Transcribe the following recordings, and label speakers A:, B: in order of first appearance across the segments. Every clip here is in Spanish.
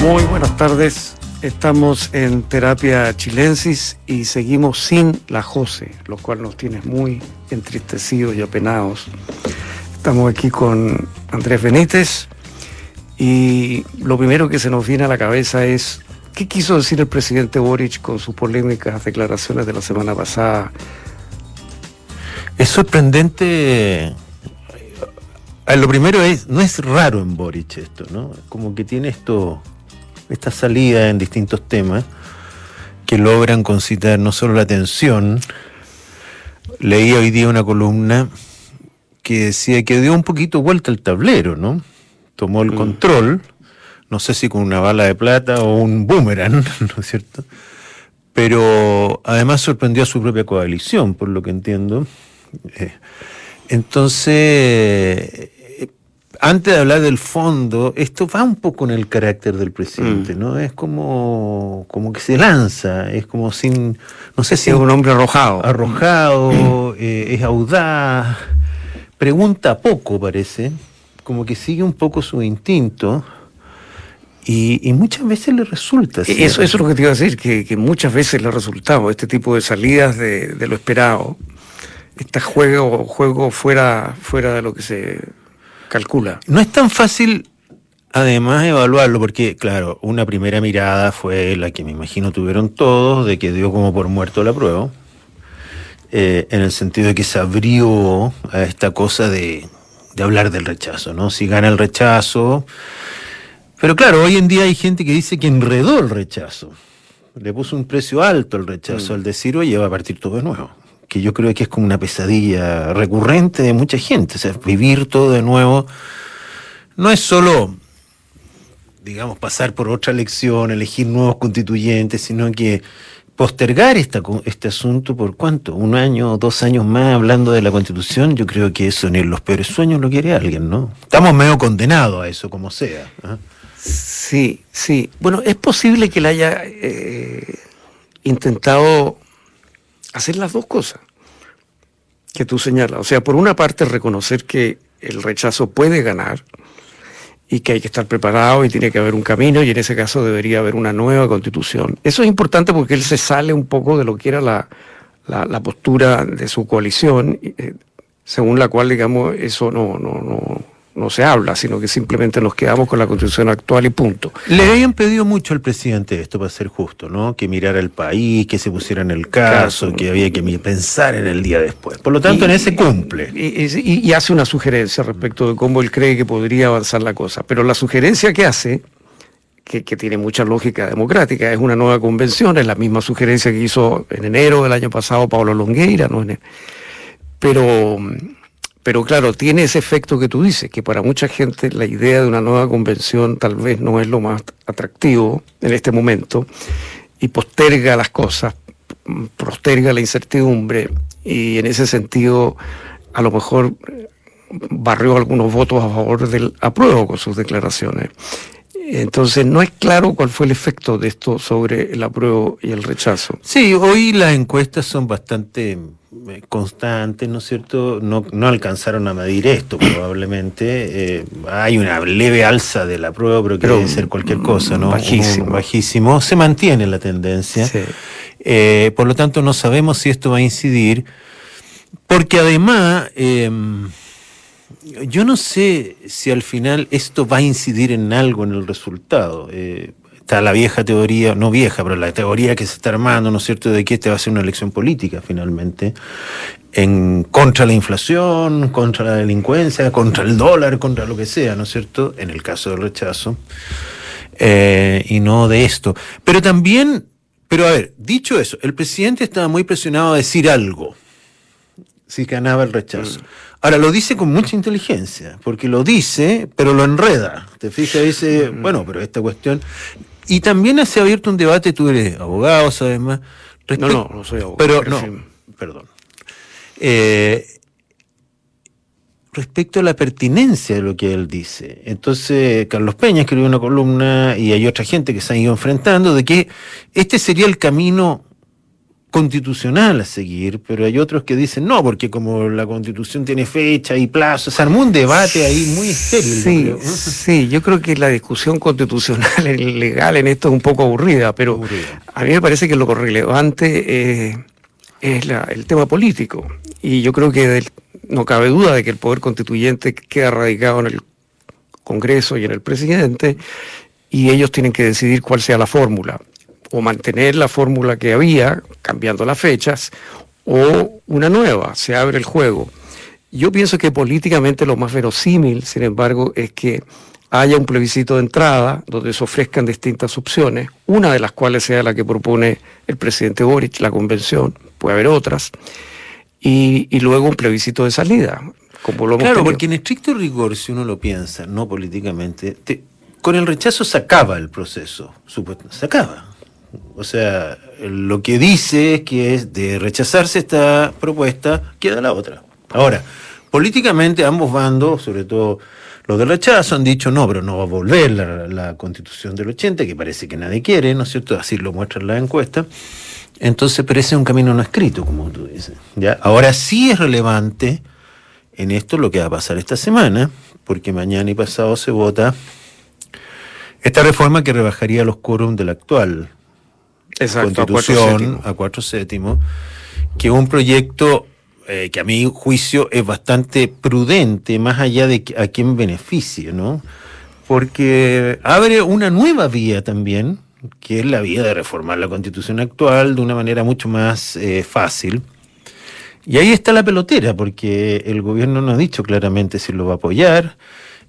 A: Muy buenas tardes. Estamos en terapia chilensis y seguimos sin la Jose, lo cual nos tiene muy entristecidos y apenados. Estamos aquí con Andrés Benítez y lo primero que se nos viene a la cabeza es qué quiso decir el presidente Boric con sus polémicas declaraciones de la semana pasada.
B: Es sorprendente. Eh, lo primero es, no es raro en Boric esto, ¿no? Como que tiene esto esta salida en distintos temas que logran concitar no solo la atención, leí hoy día una columna que decía que dio un poquito vuelta al tablero, ¿no? Tomó el mm. control, no sé si con una bala de plata o un boomerang, ¿no es cierto? Pero además sorprendió a su propia coalición, por lo que entiendo. Eh, entonces, antes de hablar del fondo, esto va un poco en el carácter del presidente, mm. ¿no? Es como, como que se lanza, es como sin, no sé si...
A: Es un hombre arrojado.
B: Arrojado, eh, es audaz, pregunta poco, parece, como que sigue un poco su instinto. Y, muchas veces le resulta.
A: Eso, eso es lo que te iba a decir, que, muchas veces le ha resultado este tipo de salidas de, lo esperado, este juego, juego fuera, fuera de lo que se calcula.
B: No es tan fácil además evaluarlo, porque claro, una primera mirada fue la que me imagino tuvieron todos, de que dio como por muerto la prueba, eh, en el sentido de que se abrió a esta cosa de, de hablar del rechazo, ¿no? Si gana el rechazo. Pero claro, hoy en día hay gente que dice que enredó el rechazo. Le puso un precio alto al rechazo, mm. al decir, oye, va a partir todo de nuevo que yo creo que es como una pesadilla recurrente de mucha gente. O sea, vivir todo de nuevo no es solo, digamos, pasar por otra elección, elegir nuevos constituyentes, sino que postergar esta, este asunto por cuánto, un año o dos años más hablando de la constitución, yo creo que eso ni en los peores sueños lo quiere alguien, ¿no? Estamos medio condenados a eso, como sea.
A: ¿ah? Sí, sí. Bueno, es posible que le haya eh, intentado hacer las dos cosas que tú señalas. O sea, por una parte reconocer que el rechazo puede ganar y que hay que estar preparado y tiene que haber un camino y en ese caso debería haber una nueva constitución. Eso es importante porque él se sale un poco de lo que era la, la, postura de su coalición, eh, según la cual, digamos, eso no, no, no, no se habla, sino que simplemente nos quedamos con la constitución actual y punto.
B: Le habían pedido mucho al presidente esto, para ser justo, ¿no? Que mirara el país, que se pusiera en el caso, que había que pensar en el día después. Por lo tanto, en ese cumple.
A: Y, hace una sugerencia respecto de cómo él cree que podría avanzar la cosa. Pero la sugerencia que hace, que, tiene mucha lógica democrática, es una nueva convención, es la misma sugerencia que hizo en enero del año pasado Pablo Longueira, ¿no? Pero pero claro, tiene ese efecto que tú dices, que para mucha gente la idea de una nueva convención tal vez no es lo más atractivo en este momento y posterga las cosas, posterga la incertidumbre y en ese sentido a lo mejor barrió algunos votos a favor del apruebo con sus declaraciones. Entonces no es claro cuál fue el efecto de esto sobre el apruebo y el rechazo.
B: Sí, hoy las encuestas son bastante constantes, ¿no es cierto? No, no alcanzaron a medir esto probablemente. Eh, hay una leve alza de la prueba, pero, quiere ser cualquier cosa, ¿no?
A: Bajísimo.
B: bajísimo. Se mantiene la tendencia. Eh, por lo tanto, no sabemos si esto va a incidir, porque además... Em, yo no sé si al final esto va a incidir en algo en el resultado. Eh, está la vieja teoría, no vieja, pero la teoría que se está armando, ¿no es cierto?, de que esta va a ser una elección política finalmente, en contra la inflación, contra la delincuencia, contra el dólar, contra lo que sea, ¿no es cierto?, en el caso del rechazo, eh, y no de esto. Pero también, pero a ver, dicho eso, el presidente estaba muy presionado a decir algo si ganaba el rechazo. Mm. Ahora lo dice con mucha inteligencia, porque lo dice, pero lo enreda. Te fijas, dice, mm. bueno, pero esta cuestión. Y también se ha abierto un debate, tú eres abogado, sabes más.
A: no, no, no soy abogado.
B: Pero, no, perdón. Eh, respecto a la pertinencia de lo que él dice. Entonces, Carlos Peña escribió una columna y hay otra gente que se ha ido enfrentando de que este sería el camino constitucional a seguir, pero hay otros que dicen no, porque como la constitución tiene fecha y plazo, se armó un debate ahí muy estéril.
A: Sí, sí, yo creo que la discusión constitucional legal en esto es un poco aburrida, pero a mí me parece que lo relevante eh, es el tema político. Y yo creo que no cabe duda de que el poder constituyente queda radicado en el Congreso y en el presidente, y ellos tienen que decidir cuál sea la fórmula o mantener la fórmula que había, cambiando las fechas, o una nueva, se abre el juego. Yo pienso que políticamente lo más verosímil, sin embargo, es que haya un plebiscito de entrada donde se ofrezcan distintas opciones, una de las cuales sea la que propone el presidente Boric, la convención, puede haber otras, y, luego un plebiscito de salida.
B: Como lo claro, porque en estricto rigor, si uno lo piensa, no políticamente, con el rechazo se acaba el proceso, se acaba. O sea, lo que dice es que de rechazarse esta propuesta, queda la otra. Ahora, políticamente ambos bandos, sobre todo los del rechazo, han dicho no, pero no va a volver la, constitución del 80, que parece que nadie quiere, ¿no es cierto? Así lo muestra la encuesta. Entonces parece un camino no escrito, como tú dices. ¿ya? Ahora sí es relevante en esto lo que va a pasar esta semana, porque mañana y pasado se vota esta reforma que rebajaría los quórum del actual constitución a cuatro, séptimos, que un proyecto eh, que a mi juicio es bastante prudente, más allá de a quién beneficie, ¿no? Porque abre una nueva vía también, que es la vía de reformar la constitución actual de una manera mucho más eh, fácil. Y ahí está la pelotera, porque el gobierno no ha dicho claramente si lo va a apoyar.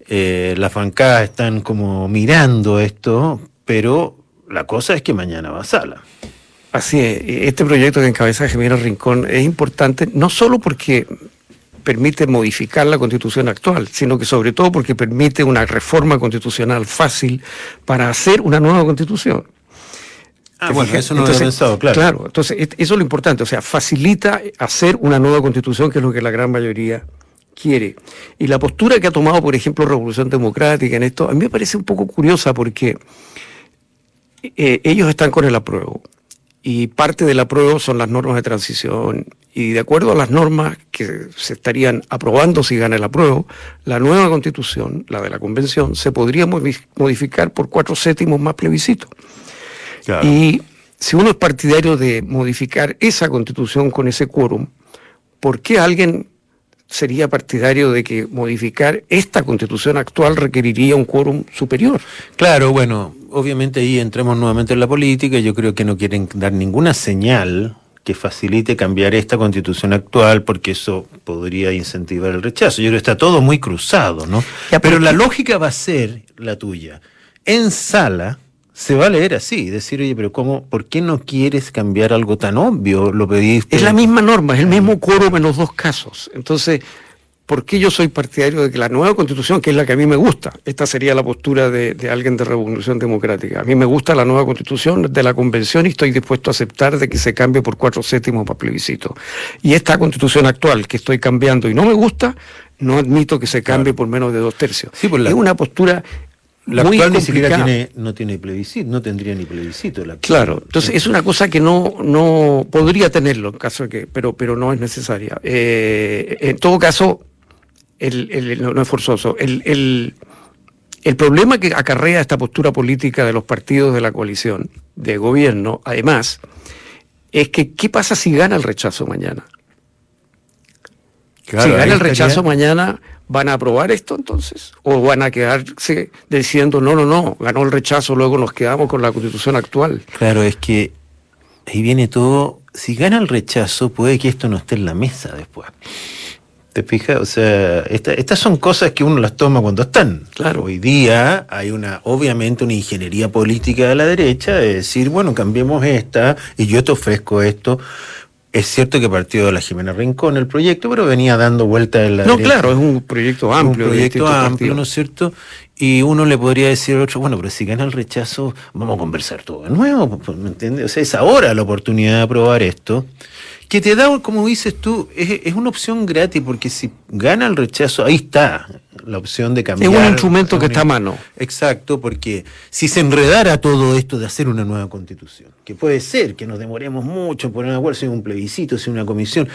B: Eh, las bancadas están como mirando esto, pero la cosa es que mañana va a sala.
A: Así es, este proyecto que encabeza Gemino Rincón es importante no solo porque permite modificar la constitución actual, sino que sobre todo porque permite una reforma constitucional fácil para hacer una nueva constitución.
B: Ah, bueno, eso no lo he pensado, claro.
A: Claro, entonces eso es lo importante, o sea, facilita hacer una nueva constitución, que es lo que la gran mayoría quiere. Y la postura que ha tomado, por ejemplo, Revolución Democrática en esto, a mí me parece un poco curiosa porque eh, ellos están con el apruebo. Y parte del apruebo son las normas de transición. Y de acuerdo a las normas que se estarían aprobando si gana el apruebo, la nueva constitución, la de la convención, se podría modificar por cuatro séptimos más plebiscito. Y si uno es partidario de modificar esa constitución con ese quórum, ¿por qué alguien sería partidario de que modificar esta constitución actual requeriría un quórum superior.
B: Claro, bueno, obviamente ahí entramos nuevamente en la política, yo creo que no quieren dar ninguna señal que facilite cambiar esta constitución actual porque eso podría incentivar el rechazo. Yo creo que está todo muy cruzado, ¿no? Pero la lógica va a ser la tuya. En sala, se va a leer así, decir, oye, pero ¿cómo, por qué no quieres cambiar algo tan obvio? Lo pediste.
A: Es la misma norma, es el mismo quórum en los dos casos. Entonces, ¿por qué yo soy partidario de que la nueva constitución, que es la que a mí me gusta, esta sería la postura de, de, alguien de Revolución Democrática, a mí me gusta la nueva constitución de la convención y estoy dispuesto a aceptar de que se cambie por cuatro séptimos para plebiscito. Y esta constitución actual que estoy cambiando y no me gusta, no admito que se cambie por menos de dos tercios. Sí, Es una postura
B: la actual ni siquiera tiene, no tiene plebiscito, no tendría ni plebiscito. La
A: claro, entonces es una cosa que no, no podría tenerlo en caso de que, pero, pero no es necesaria. Eh, en todo caso, el, no, es forzoso. El, el, el problema que acarrea esta postura política de los partidos de la coalición de gobierno, además, es que ¿qué pasa si gana el rechazo mañana? Si gana el rechazo mañana, ¿Van a aprobar esto entonces? ¿O van a quedarse diciendo, no, no, no, ganó el rechazo, luego nos quedamos con la constitución actual?
B: Claro, es que ahí viene todo, si gana el rechazo, puede que esto no esté en la mesa después. ¿Te fijas? O sea, estas son cosas que uno las toma cuando están. Claro. Hoy día hay una, obviamente, una ingeniería política de la derecha de decir, bueno, cambiemos esta y yo te ofrezco esto. Es cierto que partió de la Jimena Rincón el proyecto, pero venía dando vueltas en la.
A: No, claro, es un proyecto amplio.
B: Un proyecto amplio, ¿no es cierto? Y uno le podría decir al otro, bueno, pero si gana el rechazo, vamos a conversar todo de nuevo, pues, ¿me entiendes? O sea, es ahora la oportunidad de aprobar esto. Que te da, como dices tú, es, es una opción gratis, porque si gana el rechazo, ahí está. La opción de cambiar.
A: Es un instrumento que está a mano.
B: Exacto, porque si se enredara todo esto de hacer una nueva constitución, que puede ser que nos demoremos mucho por una si un plebiscito, si una comisión.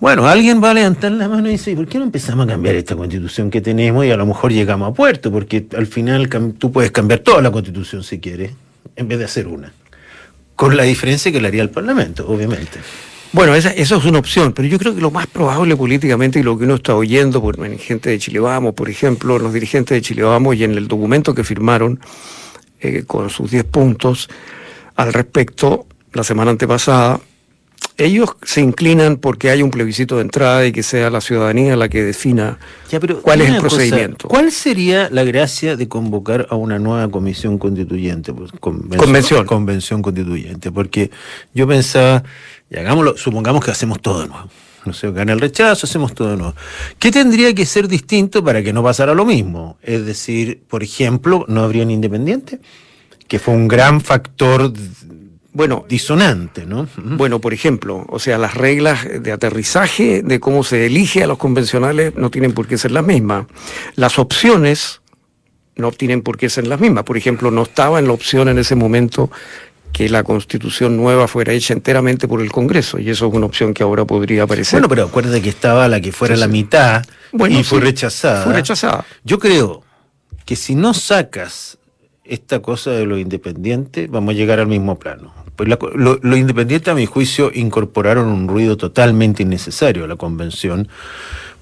B: Bueno, alguien va a levantar la mano y dice, ¿por qué no empezamos a cambiar esta constitución que tenemos y a lo mejor llegamos a puerto? Porque al final tú puedes cambiar toda la constitución si quieres, en vez de hacer una. Con la diferencia que le haría el Parlamento, obviamente.
A: Bueno, esa, eso es una opción, pero yo creo que lo más probable políticamente y lo que uno está oyendo por gente de Chile Vamos, por ejemplo, los dirigentes de Chile Vamos y en el documento que firmaron eh, con sus 10 puntos al respecto la semana antepasada, ellos se inclinan porque hay un plebiscito de entrada y que sea la ciudadanía la que defina cuál es el procedimiento.
B: ¿Cuál sería la gracia de convocar a una nueva comisión constituyente?
A: Pues, convención.
B: Convención constituyente. Porque yo pensaba y hagámoslo, supongamos que hacemos todo de nuevo. No sé, gana el rechazo, hacemos todo de nuevo. ¿Qué tendría que ser distinto para que no pasara lo mismo? Es decir, por ejemplo, no habría un independiente, que fue un gran factor bueno, disonante, ¿no?
A: Bueno, por ejemplo, o sea, las reglas de aterrizaje de cómo se elige a los convencionales no tienen por qué ser las mismas. Las opciones no tienen por qué ser las mismas. Por ejemplo, no estaba en la opción en ese momento que la constitución nueva fuera hecha enteramente por el Congreso, y eso es una opción que ahora podría aparecer.
B: Bueno, pero acuérdate que estaba la que fuera la mitad y fue rechazada.
A: Fue rechazada.
B: Yo creo que si no sacas esta cosa de lo independiente, vamos a llegar al mismo plano. Pues lo, lo independiente, a mi juicio, incorporaron un ruido totalmente innecesario a la convención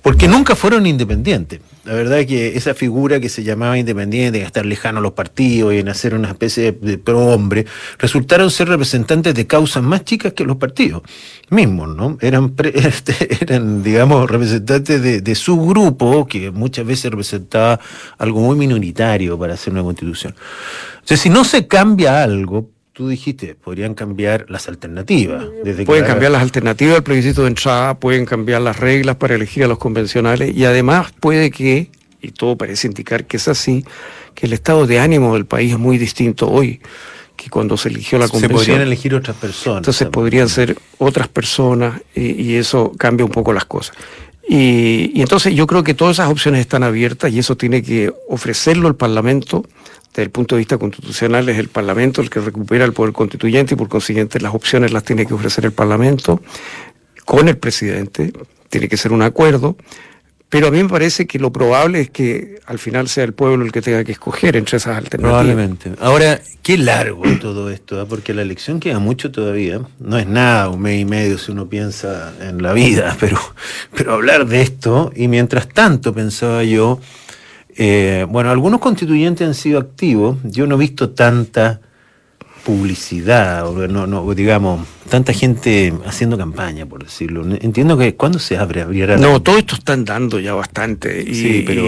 B: porque nunca fueron independientes. La verdad es que esa figura que se llamaba independiente, de estar lejano a los partidos y en hacer una especie de pro-hombre, resultaron ser representantes de causas más chicas que los partidos mismos, ¿no? Eran, este, eran digamos, representantes de, de, su grupo, que muchas veces representaba algo muy minoritario para hacer una constitución. Entonces, si no se cambia algo, tú dijiste, podrían cambiar las alternativas.
A: pueden cambiar las alternativas del plebiscito de entrada, pueden cambiar las reglas para elegir a los convencionales y además puede que, y todo parece indicar que es así, que el estado de ánimo del país es muy distinto hoy que cuando se eligió la convención.
B: Se podrían elegir otras personas.
A: Entonces podrían ser otras personas y, eso cambia un poco las cosas. Y, y, entonces yo creo que todas esas opciones están abiertas y eso tiene que ofrecerlo el Parlamento desde el punto de vista constitucional es el Parlamento el que recupera el poder constituyente y por consiguiente las opciones las tiene que ofrecer el Parlamento con el presidente, tiene que ser un acuerdo, pero a mí me parece que lo probable es que al final sea el pueblo el que tenga que escoger entre esas alternativas.
B: Probablemente. Ahora, qué largo todo esto, ¿eh? porque la elección queda mucho todavía. No es nada, un mes y medio si uno piensa en la vida, pero, pero hablar de esto, y mientras tanto pensaba yo, eh, bueno, algunos constituyentes han sido activos. Yo no he visto tanta publicidad, o no, no, digamos, tanta gente haciendo campaña, por decirlo. Entiendo que cuando se abre, abrirá.
A: No, todo esto están dando ya bastante. Y,
B: sí, pero,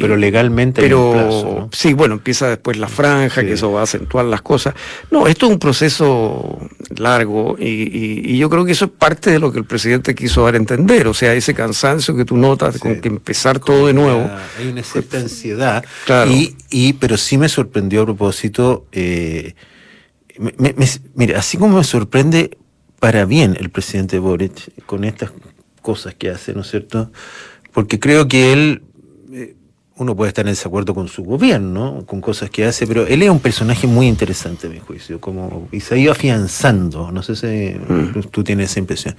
B: pero legalmente
A: pero, hay un plazo, Sí, bueno, empieza después la franja, que eso va a acentuar las cosas. No, esto es un proceso largo y, yo creo que eso es parte de lo que el presidente quiso dar a entender. O sea, ese cansancio que tú notas con que empezar todo de nuevo.
B: Hay una cierta ansiedad. Claro. Y, y, pero sí me sorprendió a propósito. Eh, mira, así como me sorprende para bien el presidente Boric con estas cosas que hace, ¿no es cierto? Porque creo que él, eh, uno puede estar en desacuerdo con su gobierno, con cosas que hace, pero él es un personaje muy interesante, a mi juicio, como, y se ha ido afianzando, no sé si mm. tú tienes esa impresión.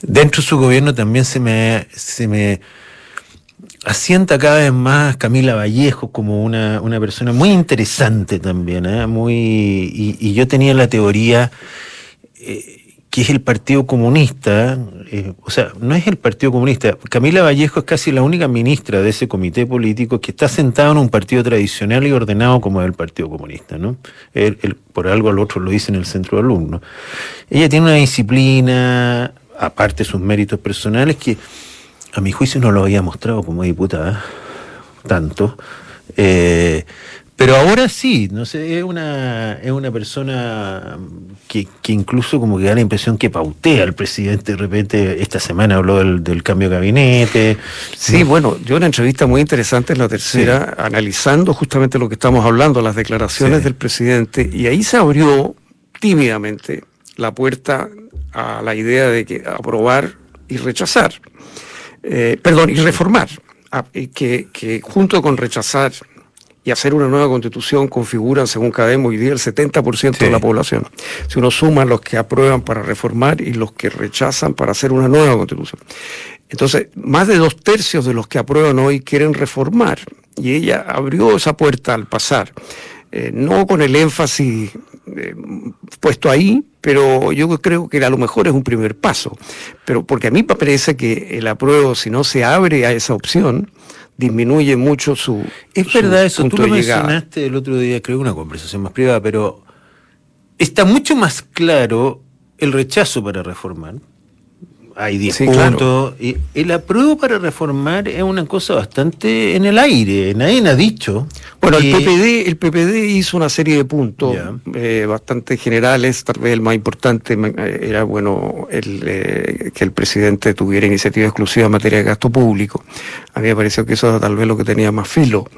B: Dentro de su gobierno también se me, se me asienta cada vez más Camila Vallejo como una, una persona muy interesante también, ¿eh? muy, y, yo tenía la teoría eh, que es el Partido Comunista, eh, o sea, no es el Partido Comunista, Camila Vallejo es casi la única ministra de ese comité político que está sentado en un partido tradicional y ordenado como es el Partido Comunista, ¿no? por algo al otro lo dice en el centro de alumnos. Ella tiene una disciplina, aparte sus méritos personales, que a mi juicio no lo había mostrado como diputada, tanto. Eh, pero ahora sí, no sé, es una, es una persona que, incluso como que da la impresión que pautea al presidente. De repente, esta semana habló del, cambio de gabinete.
A: Sí, bueno, yo una entrevista muy interesante en la tercera, analizando justamente lo que estamos hablando, las declaraciones del presidente, y ahí se abrió tímidamente la puerta a la idea de que aprobar y rechazar. Eh, perdón, y reformar. que, que junto con rechazar y hacer una nueva constitución configuran, según Cademo, hoy día el 70% de la población. Si uno suma los que aprueban para reformar y los que rechazan para hacer una nueva constitución. Entonces, más de dos tercios de los que aprueban hoy quieren reformar. Y ella abrió esa puerta al pasar. Eh, no con el énfasis eh, puesto ahí, pero yo creo que a lo mejor es un primer paso. Pero porque a mí me parece que el apruebo, si no se abre a esa opción, disminuye mucho su.
B: Es verdad eso, tú lo mencionaste el otro día, creo que una conversación más privada, pero está mucho más claro el rechazo para reformar hay 10 puntos. Y el apruebo para reformar es una cosa bastante en el aire, nadie ha dicho.
A: Bueno, el, PPD, el PPD hizo una serie de puntos eh, bastante generales, tal vez el más importante eh, era bueno el, eh, que el presidente tuviera iniciativa exclusiva en materia de gasto público. A mí me pareció que eso era tal vez lo que tenía más filo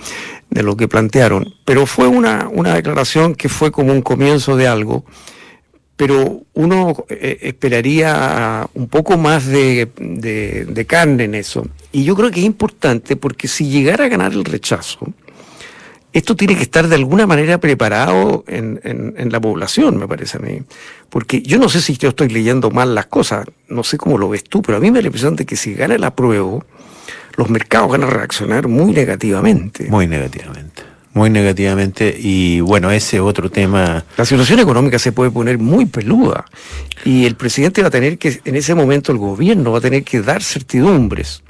A: de lo que plantearon. Pero fue una, una declaración que fue como un comienzo de algo pero uno eh, esperaría un poco más de, carne en eso. Y yo creo que es importante porque si llegara a ganar el rechazo, esto tiene que estar de alguna manera preparado en, en, la población, me parece a mí. Porque yo no sé si yo estoy leyendo mal las cosas, no sé cómo lo ves tú, pero a mí me da la impresión de que si gana el apruebo, los mercados van a reaccionar muy negativamente.
B: Muy negativamente muy negativamente y bueno, ese otro tema.
A: La situación económica se puede poner muy peluda y el presidente va a tener que, en ese momento el gobierno va a tener que dar certidumbres.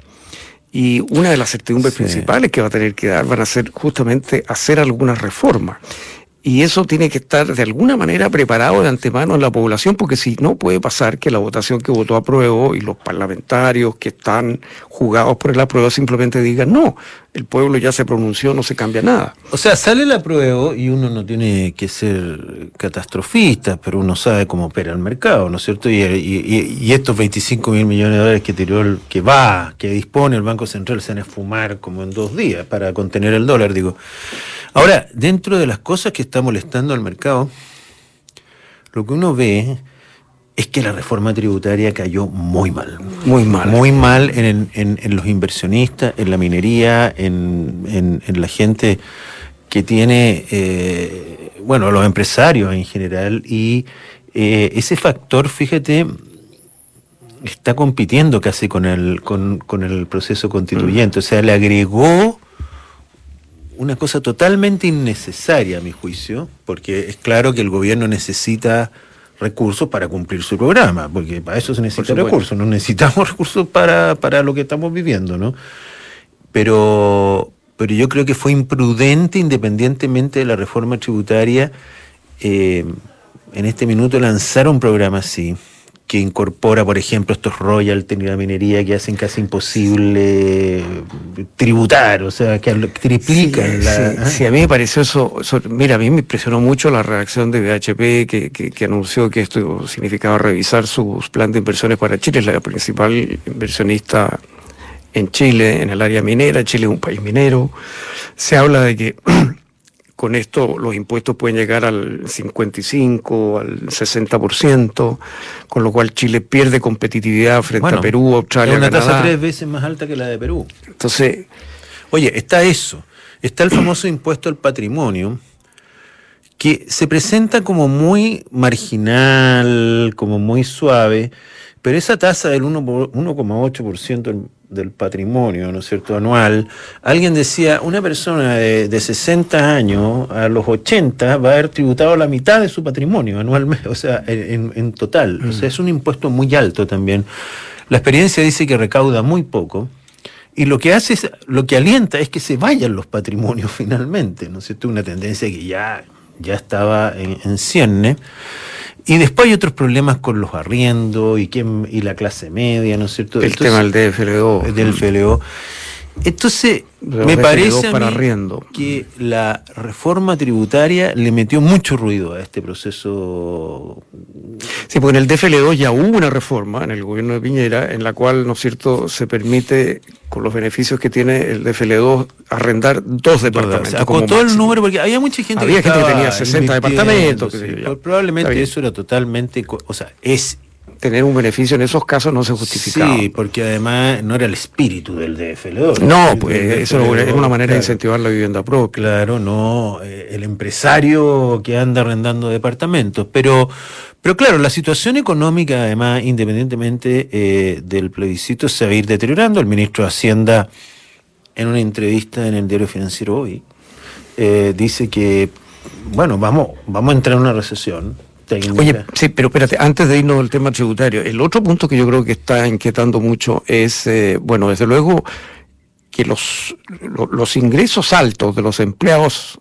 A: Y una de las certidumbres principales que va a tener que dar van a ser justamente hacer algunas reformas. Y eso tiene que estar de alguna manera preparado de antemano en la población, porque si no puede pasar que la votación que votó apruebo y los parlamentarios que están jugados por el apruebo simplemente digan, no, el pueblo ya se pronunció, no se cambia nada.
B: O sea, sale el apruebo y uno no tiene que ser catastrofista, pero uno sabe cómo opera el mercado, ¿no es cierto? Y, estos 25 mil millones de dólares que tiró que va, que dispone el Banco Central se van a esfumar como en dos días para contener el dólar, digo. Ahora, dentro de las cosas que está molestando al mercado, lo que uno ve es que la reforma tributaria cayó muy mal. Muy mal. Muy mal en, los inversionistas, en la minería, en, la gente que tiene, eh, bueno, los empresarios en general. Y eh, ese factor, fíjate, está compitiendo casi con el, con, con el proceso constituyente. O sea, le agregó una cosa totalmente innecesaria a mi juicio, porque es claro que el gobierno necesita recursos para cumplir su programa, porque para eso se necesitan recursos, no necesitamos recursos para, para lo que estamos viviendo, ¿no? Pero, pero yo creo que fue imprudente, independientemente de la reforma tributaria, eh, en este minuto lanzar un programa así que incorpora, por ejemplo, estos royalties de la minería que hacen casi imposible tributar, o sea, que triplican
A: sí, la... Sí, a mí me pareció eso, mira, a mí me impresionó mucho la reacción de BHP que, que, anunció que esto significaba revisar sus plan de inversiones para Chile, es la principal inversionista en Chile, en el área minera, Chile es un país minero, se habla de que con esto los impuestos pueden llegar al 55, al 60%, con lo cual Chile pierde competitividad frente a Perú, Australia,
B: es una tasa tres veces más alta que la de Perú.
A: Entonces,
B: oye, está eso, está el famoso impuesto al patrimonio que se presenta como muy marginal, como muy suave, pero esa tasa del 1,8% del patrimonio, ¿no es cierto?, anual, alguien decía, una persona de, 60 años a los 80 va a haber tributado la mitad de su patrimonio anualmente, o sea, en, total. O sea, es un impuesto muy alto también. La experiencia dice que recauda muy poco. Y lo que hace es, lo que alienta es que se vayan los patrimonios finalmente, ¿no es cierto? Una tendencia que ya, ya estaba en, en cierne. Y después hay otros problemas con los arriendos y, quién, y la clase media, ¿no es cierto?
A: El tema del FLO.
B: Del FLO. Entonces, me parece que la reforma tributaria le metió mucho ruido a este proceso.
A: Sí, porque en el DFL2 ya hubo una reforma en el gobierno de Piñera en la cual, ¿no es cierto?, se permite, con los beneficios que tiene el DFL2, arrendar dos departamentos.
B: Con todo el número, porque había mucha gente
A: que, gente que tenía 60 departamentos.
B: probablemente eso era totalmente, o sea, es
A: tener un beneficio en esos casos no se justificaba.
B: Sí, porque además no era el espíritu del DFL2.
A: No, pues eso era una manera de incentivar la vivienda propia.
B: Claro, no eh, el empresario que anda arrendando departamentos. Pero, pero claro, la situación económica, además, independientemente eh, del plebiscito, se va a ir deteriorando. El ministro de Hacienda, en una entrevista en el diario financiero hoy, eh, dice que, bueno, vamos, vamos a entrar en una recesión
A: Oye, sí, pero espérate, antes de irnos al tema tributario, el otro punto que yo creo que está inquietando mucho es, eh, bueno, desde luego que los, los ingresos altos de los empleados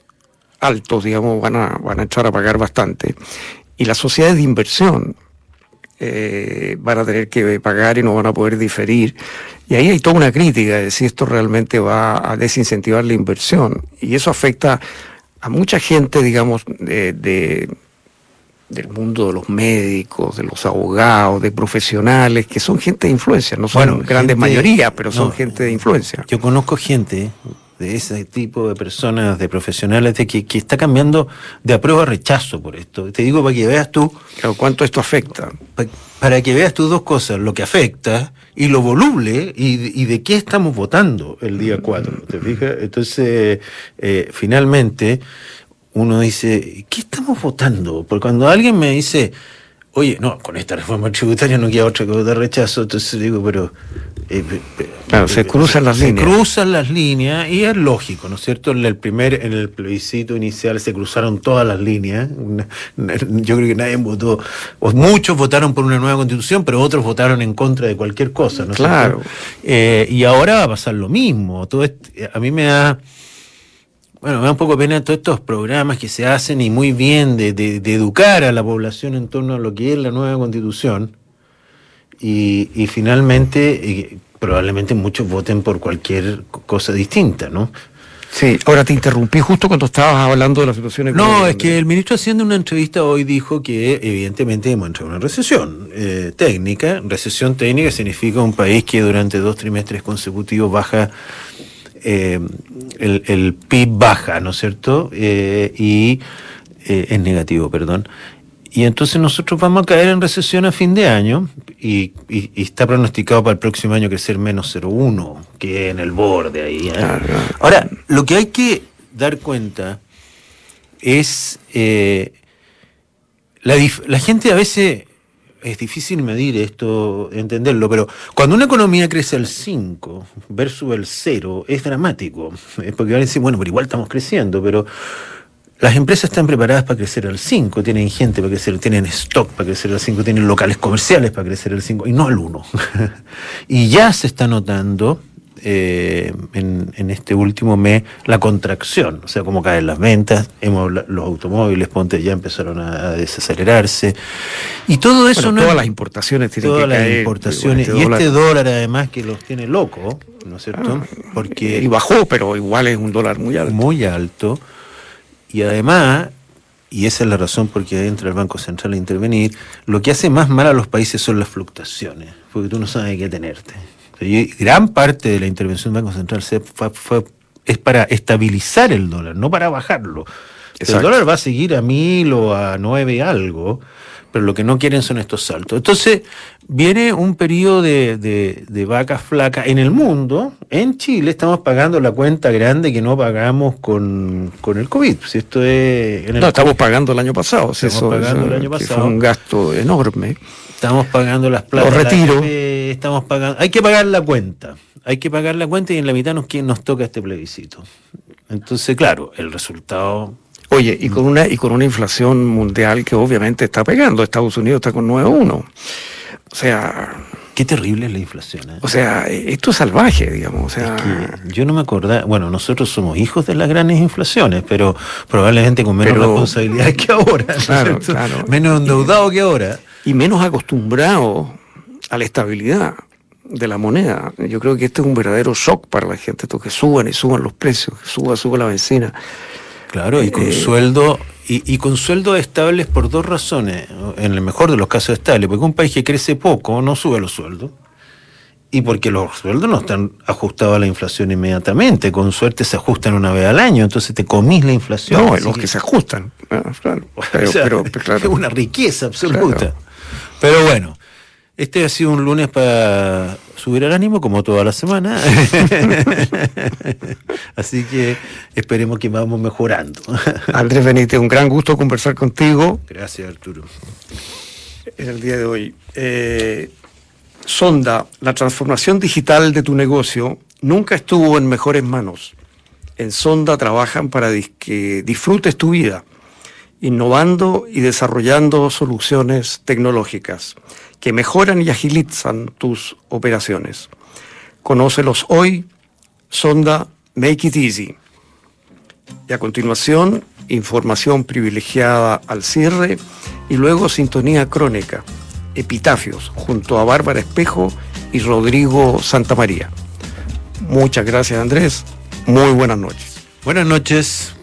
A: altos, digamos, van a, van a echar a pagar bastante. Y las sociedades de inversión eh, van a tener que pagar y no van a poder diferir. Y ahí hay toda una crítica de si esto realmente va a desincentivar la inversión. Y eso afecta a mucha gente, digamos, de del mundo de los médicos, de los abogados, de profesionales, que son gente de influencia, no son grandes mayorías, pero son gente de influencia.
B: Yo conozco gente de ese tipo de personas, de profesionales, de que, está cambiando de aprueba a rechazo por esto. Te digo para que veas tú...
A: Claro, ¿cuánto esto afecta?
B: Para, que veas tú dos cosas, lo que afecta y lo voluble y, de qué estamos votando el día 4, ¿te fijas? Entonces, eh, finalmente uno dice, ¿qué estamos votando? Porque cuando alguien me dice, oye, no, con esta reforma tributaria no queda otra que votar rechazo, entonces digo, pero...
A: Eh, claro, se cruzan las líneas.
B: Se cruzan las líneas y es lógico, ¿no es cierto? En el primer, en el plebiscito inicial se cruzaron todas las líneas. Yo creo que nadie votó, o muchos votaron por una nueva constitución, pero otros votaron en contra de cualquier cosa, ¿no es
A: claro.
B: Eh, y ahora va a pasar lo mismo. Todo a mí me da bueno, me da un poco pena todos estos programas que se hacen y muy bien de, educar a la población en torno a lo que es la nueva constitución. Y, finalmente, eh, probablemente muchos voten por cualquier cosa distinta, ¿no?
A: Sí, ahora te interrumpí justo cuando estabas hablando de la situación
B: No, es que el ministro haciendo una entrevista hoy dijo que evidentemente hemos entrado en una recesión eh, técnica. Recesión técnica significa un país que durante dos trimestres consecutivos baja eh, el, PIB baja, ¿no es cierto? Eh, y eh, es negativo, perdón. Y entonces nosotros vamos a caer en recesión a fin de año y, está pronosticado para el próximo año crecer menos 0,1, que en el borde ahí. Ahora, lo que hay que dar cuenta es la, la gente a veces es difícil medir esto, entenderlo, pero cuando una economía crece al 5 versus el 0 es dramático. Porque van a decir, bueno, pero igual estamos creciendo, pero las empresas están preparadas para crecer al 5, tienen gente para crecer, tienen stock para crecer al 5, tienen locales comerciales para crecer al 5 y no al 1. y ya se está notando eh, en, este último mes la contracción, o sea, cómo caen las ventas, hemos, los automóviles, ponte, ya empezaron a, desacelerarse. Y todo eso
A: no. Todas las importaciones tienen
B: todas las importaciones. Este y este dólar, además, que los tiene locos, ¿no es cierto? Ah,
A: Porque. Y bajó, pero igual es un dólar muy alto.
B: Muy alto. Y además, y esa es la razón por qué entra el Banco Central a intervenir, lo que hace más mal a los países son las fluctuaciones, porque tú no sabes qué tenerte. Y gran parte de la intervención del Banco Central fue, es para estabilizar el dólar, no para bajarlo. El dólar va a seguir a mil o a nueve algo, pero lo que no quieren son estos saltos. Entonces, viene un periodo de, de, vacas flacas en el mundo. En Chile estamos pagando la cuenta grande que no pagamos con, el COVID. Si esto es
A: no, estamos pagando el año pasado. Estamos pagando el año pasado. Fue un gasto enorme.
B: Estamos pagando las
A: plazas. Los retiro.
B: Estamos pagando. Hay que pagar la cuenta. Hay que pagar la cuenta y en la mitad nos, nos toca este plebiscito. Entonces, claro, el resultado
A: Oye, y con una y con una inflación mundial que obviamente está pegando. Estados Unidos está con 9.1. O sea,
B: Qué terrible es la inflación. ¿eh?
A: O sea, esto es salvaje, digamos. O sea...
B: yo no me acordaba, bueno, nosotros somos hijos de las grandes inflaciones, pero probablemente con menos responsabilidad que ahora. Claro, claro. Menos endeudado que ahora.
A: Y menos acostumbrado a la estabilidad de la moneda. Yo creo que este es un verdadero shock para la gente, esto que suban y suban los precios, que suba, suba la benzina.
B: Claro, y con eh, sueldo y, con sueldos estables por dos razones, en el mejor de los casos estables, porque un país que crece poco no sube los sueldos y porque los sueldos no están ajustados a la inflación inmediatamente, con suerte se ajustan una vez al año, entonces te comís la inflación.
A: No, los que... se ajustan,
B: claro. es una riqueza absoluta. Pero bueno, Este ha sido un lunes para subir el ánimo, como toda la semana. Así que esperemos que vamos mejorando.
A: Andrés Benítez, un gran gusto conversar contigo.
B: Gracias, Arturo.
A: En el día de hoy. Eh, Sonda, la transformación digital de tu negocio nunca estuvo en mejores manos. En Sonda trabajan para que disfrutes tu vida, innovando y desarrollando soluciones tecnológicas que mejoran y agilizan tus operaciones. Conócelos hoy, Sonda Make It Easy. Y a continuación, información privilegiada al cierre y luego sintonía crónica, epitafios, junto a Bárbara Espejo y Rodrigo Santamaría. Muchas gracias Andrés, muy buenas noches.
B: Buenas noches.